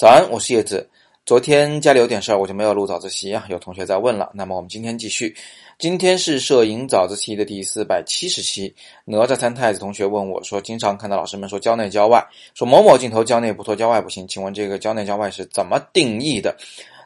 早安，我是叶子。昨天家里有点事儿，我就没有录早自习啊。有同学在问了，那么我们今天继续。今天是摄影早自习的第四百七十期。哪吒三太子同学问我说：“经常看到老师们说焦内焦外，说某某镜头焦内不错，焦外不行，请问这个焦内焦外是怎么定义的？”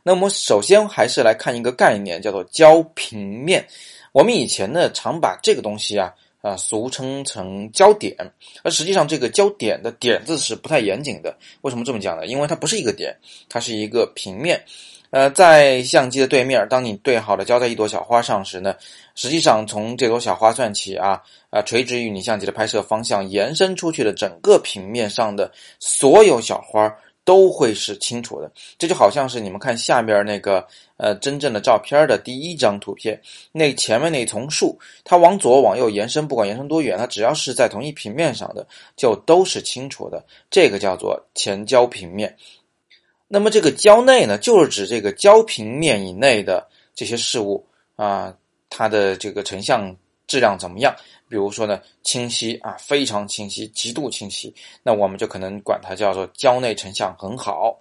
那么首先还是来看一个概念，叫做焦平面。我们以前呢常把这个东西啊。啊，俗称成焦点，而实际上这个焦点的点字是不太严谨的。为什么这么讲呢？因为它不是一个点，它是一个平面。呃，在相机的对面，当你对好了焦在一朵小花上时呢，实际上从这朵小花算起啊，啊，垂直于你相机的拍摄方向延伸出去的整个平面上的所有小花。都会是清楚的，这就好像是你们看下边那个呃真正的照片的第一张图片，那前面那丛树，它往左往右延伸，不管延伸多远，它只要是在同一平面上的，就都是清楚的。这个叫做前焦平面。那么这个焦内呢，就是指这个焦平面以内的这些事物啊，它的这个成像质量怎么样？比如说呢，清晰啊，非常清晰，极度清晰，那我们就可能管它叫做焦内成像很好。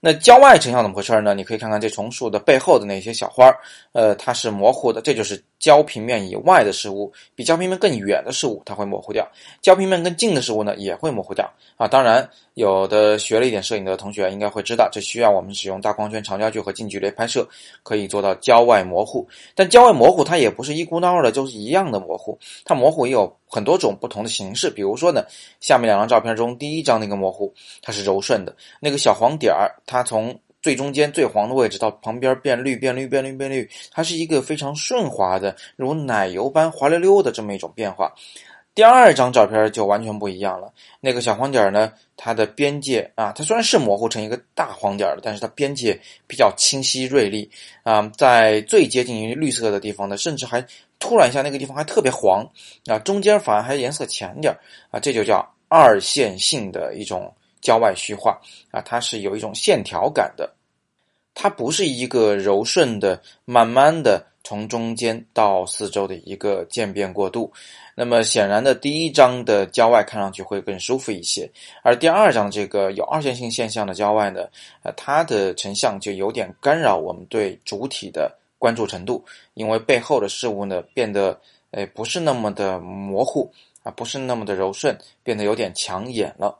那焦外成像怎么回事呢？你可以看看这丛树的背后的那些小花儿，呃，它是模糊的，这就是焦平面以外的事物，比焦平面更远的事物，它会模糊掉；焦平面更近的事物呢，也会模糊掉。啊，当然，有的学了一点摄影的同学应该会知道，这需要我们使用大光圈、长焦距和近距离拍摄，可以做到焦外模糊。但焦外模糊它也不是一股脑的，就是一样的模糊，它模糊也有很多种不同的形式。比如说呢，下面两张照片中，第一张那个模糊，它是柔顺的，那个小黄点儿。它从最中间最黄的位置到旁边变绿变绿变绿变绿，它是一个非常顺滑的，如奶油般滑溜溜的这么一种变化。第二张照片就完全不一样了，那个小黄点呢，它的边界啊，它虽然是模糊成一个大黄点的，但是它边界比较清晰锐利。啊，在最接近于绿色的地方呢，甚至还突然一下那个地方还特别黄。啊，中间反而还颜色浅点啊，这就叫二线性的一种。焦外虚化。啊，它是有一种线条感的，它不是一个柔顺的、慢慢的从中间到四周的一个渐变过渡。那么显然的，第一张的焦外看上去会更舒服一些，而第二张这个有二线性现象的焦外呢，呃，它的成像就有点干扰我们对主体的关注程度，因为背后的事物呢变得诶不是那么的模糊啊，不是那么的柔顺，变得有点抢眼了。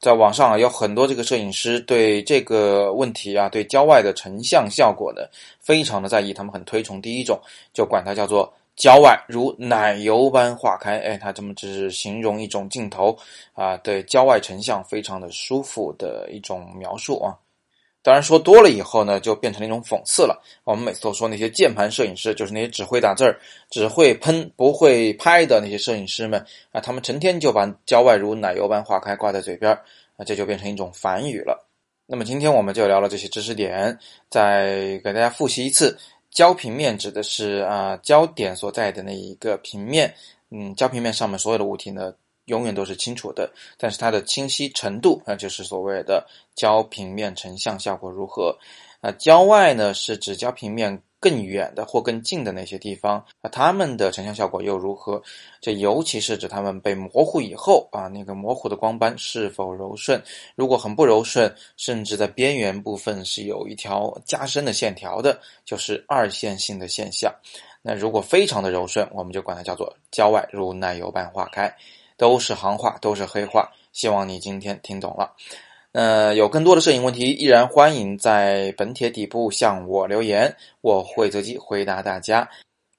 在网上啊，有很多这个摄影师对这个问题啊，对郊外的成像效果呢，非常的在意。他们很推崇第一种，就管它叫做郊外如奶油般化开。哎，他这么只是形容一种镜头啊，对郊外成像非常的舒服的一种描述啊。当然说多了以后呢，就变成了一种讽刺了。我们每次都说那些键盘摄影师，就是那些只会打字儿、只会喷不会拍的那些摄影师们啊，他们成天就把“焦外如奶油般化开”挂在嘴边啊，这就变成一种反语了。那么今天我们就聊了这些知识点，再给大家复习一次：焦平面指的是啊焦点所在的那一个平面，嗯，焦平面上面所有的物体呢。永远都是清楚的，但是它的清晰程度，那就是所谓的焦平面成像效果如何？那焦外呢，是指焦平面更远的或更近的那些地方，那它们的成像效果又如何？这尤其是指它们被模糊以后啊，那个模糊的光斑是否柔顺？如果很不柔顺，甚至在边缘部分是有一条加深的线条的，就是二线性的现象。那如果非常的柔顺，我们就管它叫做焦外如奶油般化开。都是行话，都是黑话。希望你今天听懂了。呃，有更多的摄影问题，依然欢迎在本帖底部向我留言，我会择机回答大家。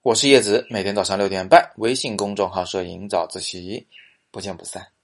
我是叶子，每天早上六点半，微信公众号“摄影早自习”，不见不散。